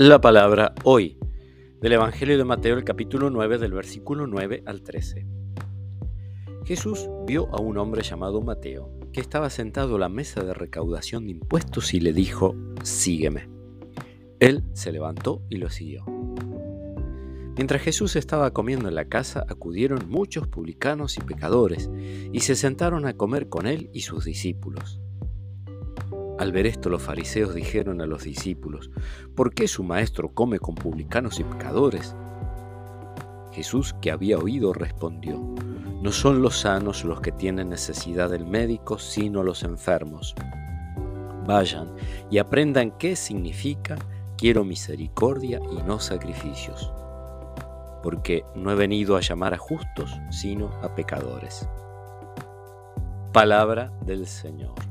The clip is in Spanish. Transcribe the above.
La palabra hoy del Evangelio de Mateo, el capítulo 9, del versículo 9 al 13. Jesús vio a un hombre llamado Mateo, que estaba sentado a la mesa de recaudación de impuestos y le dijo, sígueme. Él se levantó y lo siguió. Mientras Jesús estaba comiendo en la casa, acudieron muchos publicanos y pecadores, y se sentaron a comer con él y sus discípulos. Al ver esto los fariseos dijeron a los discípulos, ¿por qué su maestro come con publicanos y pecadores? Jesús, que había oído, respondió, no son los sanos los que tienen necesidad del médico, sino los enfermos. Vayan y aprendan qué significa quiero misericordia y no sacrificios, porque no he venido a llamar a justos, sino a pecadores. Palabra del Señor.